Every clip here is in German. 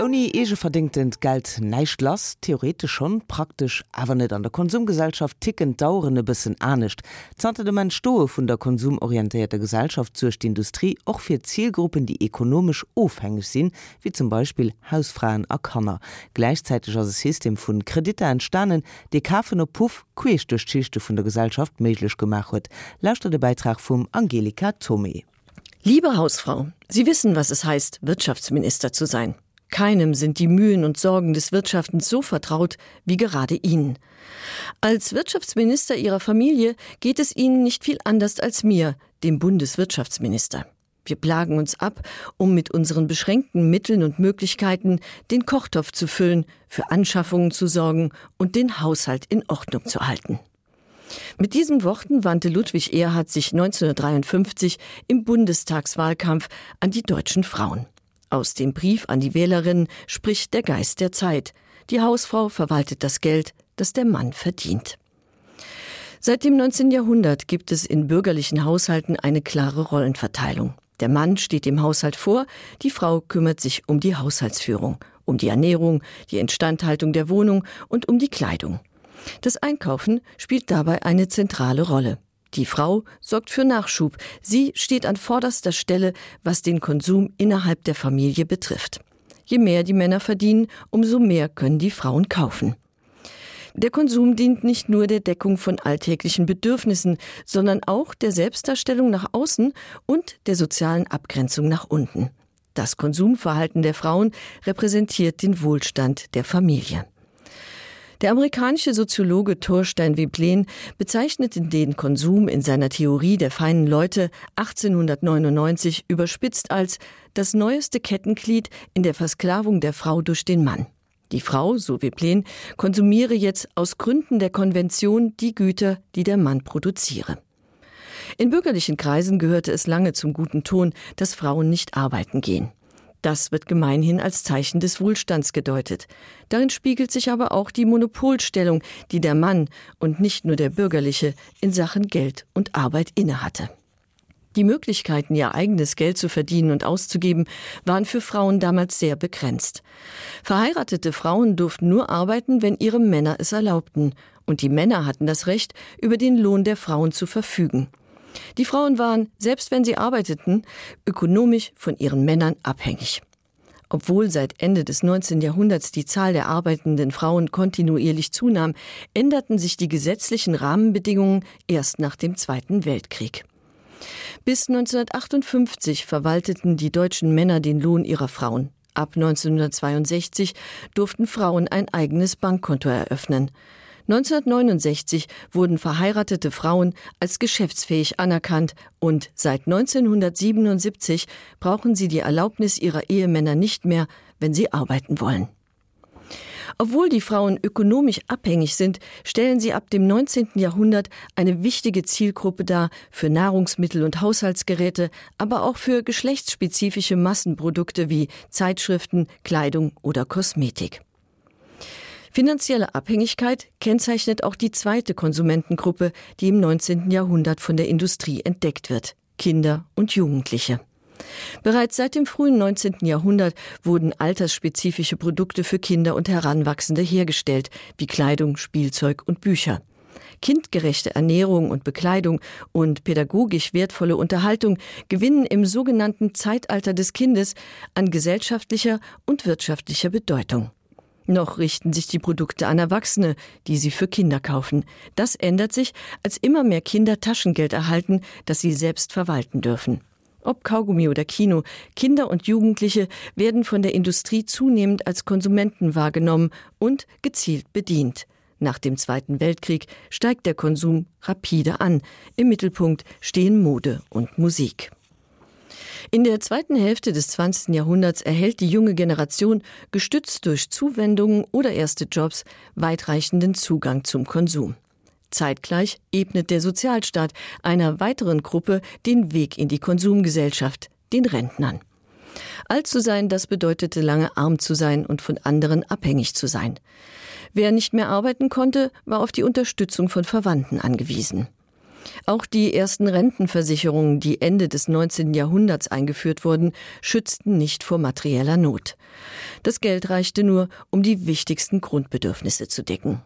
Uni ege verdingtend galt neicht lass theoretisch schon praktisch awer net an der Konsumgesellschaft ticken daurenne bisssen anecht zante de man stohe vun der konsumorientierte Gesellschaft zur Industrie och fir Zielgruppen die ekonomisch ofhängig sinn wie zum Beispiel Hausfrauen erkanner gleichzeitig as System vun Kredite entstanen de kafen op Puff quees durch Schichte vun der Gesellschaft melech gemacht huet lauschte der Beitrag vum Angelika Tommy. Liebe Hausfrau, Sie wissen, was es heißt, Wirtschaftsminister zu sein. Keinem sind die Mühen und Sorgen des Wirtschaftens so vertraut wie gerade Ihnen. Als Wirtschaftsminister Ihrer Familie geht es Ihnen nicht viel anders als mir, dem Bundeswirtschaftsminister. Wir plagen uns ab, um mit unseren beschränkten Mitteln und Möglichkeiten den Kochtopf zu füllen, für Anschaffungen zu sorgen und den Haushalt in Ordnung zu halten. Mit diesen Worten wandte Ludwig Erhard sich 1953 im Bundestagswahlkampf an die deutschen Frauen. Aus dem Brief an die Wählerin spricht der Geist der Zeit. Die Hausfrau verwaltet das Geld, das der Mann verdient. Seit dem 19. Jahrhundert gibt es in bürgerlichen Haushalten eine klare Rollenverteilung. Der Mann steht dem Haushalt vor, die Frau kümmert sich um die Haushaltsführung, um die Ernährung, die Instandhaltung der Wohnung und um die Kleidung. Das Einkaufen spielt dabei eine zentrale Rolle. Die Frau sorgt für Nachschub. Sie steht an vorderster Stelle, was den Konsum innerhalb der Familie betrifft. Je mehr die Männer verdienen, umso mehr können die Frauen kaufen. Der Konsum dient nicht nur der Deckung von alltäglichen Bedürfnissen, sondern auch der Selbstdarstellung nach außen und der sozialen Abgrenzung nach unten. Das Konsumverhalten der Frauen repräsentiert den Wohlstand der Familie. Der amerikanische Soziologe Thorstein Weblen bezeichnete den Konsum in seiner Theorie der feinen Leute 1899 überspitzt als das neueste Kettenglied in der Versklavung der Frau durch den Mann. Die Frau, so Weblen, konsumiere jetzt aus Gründen der Konvention die Güter, die der Mann produziere. In bürgerlichen Kreisen gehörte es lange zum guten Ton, dass Frauen nicht arbeiten gehen. Das wird gemeinhin als Zeichen des Wohlstands gedeutet. Darin spiegelt sich aber auch die Monopolstellung, die der Mann und nicht nur der bürgerliche in Sachen Geld und Arbeit innehatte. Die Möglichkeiten, ihr eigenes Geld zu verdienen und auszugeben, waren für Frauen damals sehr begrenzt. Verheiratete Frauen durften nur arbeiten, wenn ihre Männer es erlaubten, und die Männer hatten das Recht, über den Lohn der Frauen zu verfügen. Die Frauen waren, selbst wenn sie arbeiteten, ökonomisch von ihren Männern abhängig. Obwohl seit Ende des 19. Jahrhunderts die Zahl der arbeitenden Frauen kontinuierlich zunahm, änderten sich die gesetzlichen Rahmenbedingungen erst nach dem Zweiten Weltkrieg. Bis 1958 verwalteten die deutschen Männer den Lohn ihrer Frauen. Ab 1962 durften Frauen ein eigenes Bankkonto eröffnen. 1969 wurden verheiratete Frauen als geschäftsfähig anerkannt und seit 1977 brauchen sie die Erlaubnis ihrer Ehemänner nicht mehr, wenn sie arbeiten wollen. Obwohl die Frauen ökonomisch abhängig sind, stellen sie ab dem 19. Jahrhundert eine wichtige Zielgruppe dar für Nahrungsmittel und Haushaltsgeräte, aber auch für geschlechtsspezifische Massenprodukte wie Zeitschriften, Kleidung oder Kosmetik. Finanzielle Abhängigkeit kennzeichnet auch die zweite Konsumentengruppe, die im 19. Jahrhundert von der Industrie entdeckt wird Kinder und Jugendliche. Bereits seit dem frühen 19. Jahrhundert wurden altersspezifische Produkte für Kinder und Heranwachsende hergestellt, wie Kleidung, Spielzeug und Bücher. Kindgerechte Ernährung und Bekleidung und pädagogisch wertvolle Unterhaltung gewinnen im sogenannten Zeitalter des Kindes an gesellschaftlicher und wirtschaftlicher Bedeutung. Noch richten sich die Produkte an Erwachsene, die sie für Kinder kaufen. Das ändert sich, als immer mehr Kinder Taschengeld erhalten, das sie selbst verwalten dürfen. Ob Kaugummi oder Kino, Kinder und Jugendliche werden von der Industrie zunehmend als Konsumenten wahrgenommen und gezielt bedient. Nach dem Zweiten Weltkrieg steigt der Konsum rapide an. Im Mittelpunkt stehen Mode und Musik. In der zweiten Hälfte des 20. Jahrhunderts erhält die junge Generation, gestützt durch Zuwendungen oder erste Jobs, weitreichenden Zugang zum Konsum. Zeitgleich ebnet der Sozialstaat einer weiteren Gruppe den Weg in die Konsumgesellschaft, den Rentnern. Alt zu sein, das bedeutete lange arm zu sein und von anderen abhängig zu sein. Wer nicht mehr arbeiten konnte, war auf die Unterstützung von Verwandten angewiesen. Auch die ersten Rentenversicherungen, die Ende des 19. Jahrhunderts eingeführt wurden, schützten nicht vor materieller Not. Das Geld reichte nur, um die wichtigsten Grundbedürfnisse zu decken.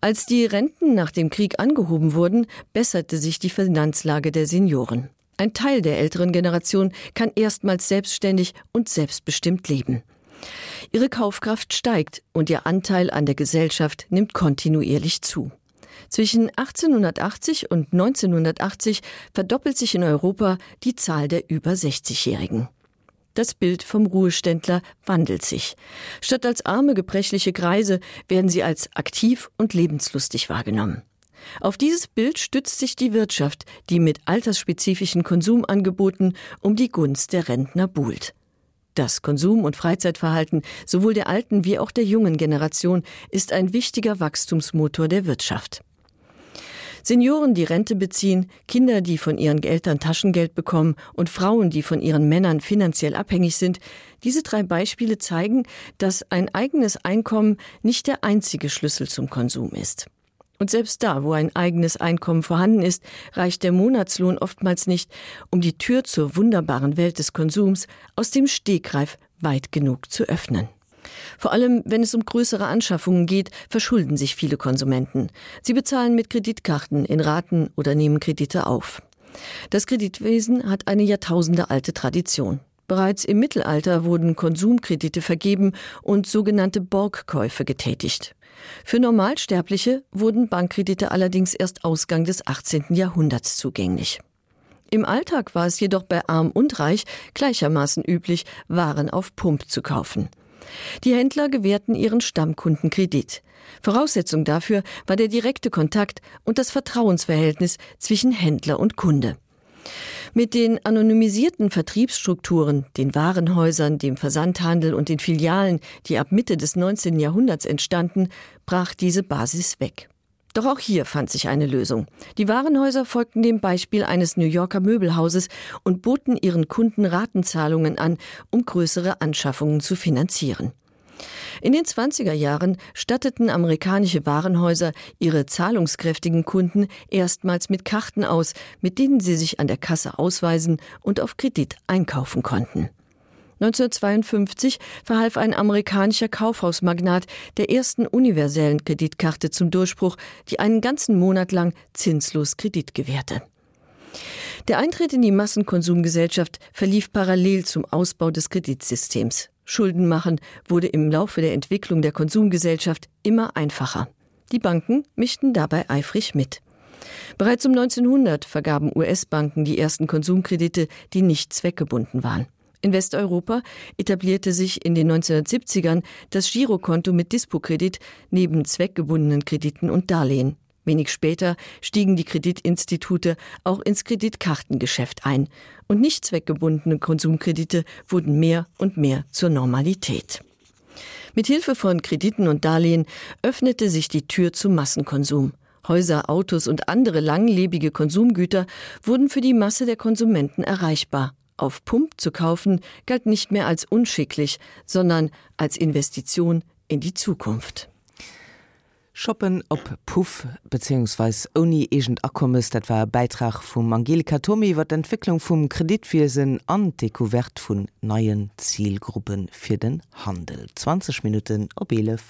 Als die Renten nach dem Krieg angehoben wurden, besserte sich die Finanzlage der Senioren. Ein Teil der älteren Generation kann erstmals selbstständig und selbstbestimmt leben. Ihre Kaufkraft steigt und ihr Anteil an der Gesellschaft nimmt kontinuierlich zu. Zwischen 1880 und 1980 verdoppelt sich in Europa die Zahl der über 60-Jährigen. Das Bild vom Ruheständler wandelt sich. Statt als arme, gebrechliche Greise werden sie als aktiv und lebenslustig wahrgenommen. Auf dieses Bild stützt sich die Wirtschaft, die mit altersspezifischen Konsumangeboten um die Gunst der Rentner buhlt. Das Konsum- und Freizeitverhalten sowohl der alten wie auch der jungen Generation ist ein wichtiger Wachstumsmotor der Wirtschaft. Senioren, die Rente beziehen, Kinder, die von ihren Eltern Taschengeld bekommen und Frauen, die von ihren Männern finanziell abhängig sind, diese drei Beispiele zeigen, dass ein eigenes Einkommen nicht der einzige Schlüssel zum Konsum ist. Und selbst da, wo ein eigenes Einkommen vorhanden ist, reicht der Monatslohn oftmals nicht, um die Tür zur wunderbaren Welt des Konsums aus dem Stegreif weit genug zu öffnen. Vor allem, wenn es um größere Anschaffungen geht, verschulden sich viele Konsumenten. Sie bezahlen mit Kreditkarten in Raten oder nehmen Kredite auf. Das Kreditwesen hat eine jahrtausendealte Tradition. Bereits im Mittelalter wurden Konsumkredite vergeben und sogenannte Borgkäufe getätigt. Für Normalsterbliche wurden Bankkredite allerdings erst Ausgang des 18. Jahrhunderts zugänglich. Im Alltag war es jedoch bei arm und reich gleichermaßen üblich, Waren auf Pump zu kaufen. Die Händler gewährten ihren Stammkunden Kredit. Voraussetzung dafür war der direkte Kontakt und das Vertrauensverhältnis zwischen Händler und Kunde. Mit den anonymisierten Vertriebsstrukturen, den Warenhäusern, dem Versandhandel und den Filialen, die ab Mitte des 19. Jahrhunderts entstanden, brach diese Basis weg. Doch auch hier fand sich eine Lösung. Die Warenhäuser folgten dem Beispiel eines New Yorker Möbelhauses und boten ihren Kunden Ratenzahlungen an, um größere Anschaffungen zu finanzieren. In den 20er Jahren statteten amerikanische Warenhäuser ihre zahlungskräftigen Kunden erstmals mit Karten aus, mit denen sie sich an der Kasse ausweisen und auf Kredit einkaufen konnten. 1952 verhalf ein amerikanischer Kaufhausmagnat der ersten universellen Kreditkarte zum Durchbruch, die einen ganzen Monat lang zinslos Kredit gewährte. Der Eintritt in die Massenkonsumgesellschaft verlief parallel zum Ausbau des Kreditsystems. Schulden machen wurde im Laufe der Entwicklung der Konsumgesellschaft immer einfacher. Die Banken mischten dabei eifrig mit. Bereits um 1900 vergaben US-Banken die ersten Konsumkredite, die nicht zweckgebunden waren. In Westeuropa etablierte sich in den 1970ern das Girokonto mit Dispokredit neben zweckgebundenen Krediten und Darlehen. Wenig später stiegen die Kreditinstitute auch ins Kreditkartengeschäft ein und nicht zweckgebundene Konsumkredite wurden mehr und mehr zur Normalität. Mit Hilfe von Krediten und Darlehen öffnete sich die Tür zum Massenkonsum. Häuser, Autos und andere langlebige Konsumgüter wurden für die Masse der Konsumenten erreichbar auf Pump zu kaufen, galt nicht mehr als unschicklich, sondern als Investition in die Zukunft. Schoppen op Puff beziehungsweise oni egent Akkommes, dat war Beitrag vum Angelika Tommy wat Entwicklung vum Kreditwiesen an Dekuvert vun neien Zielgruppen fir den Handel. 20 Minuten op 11.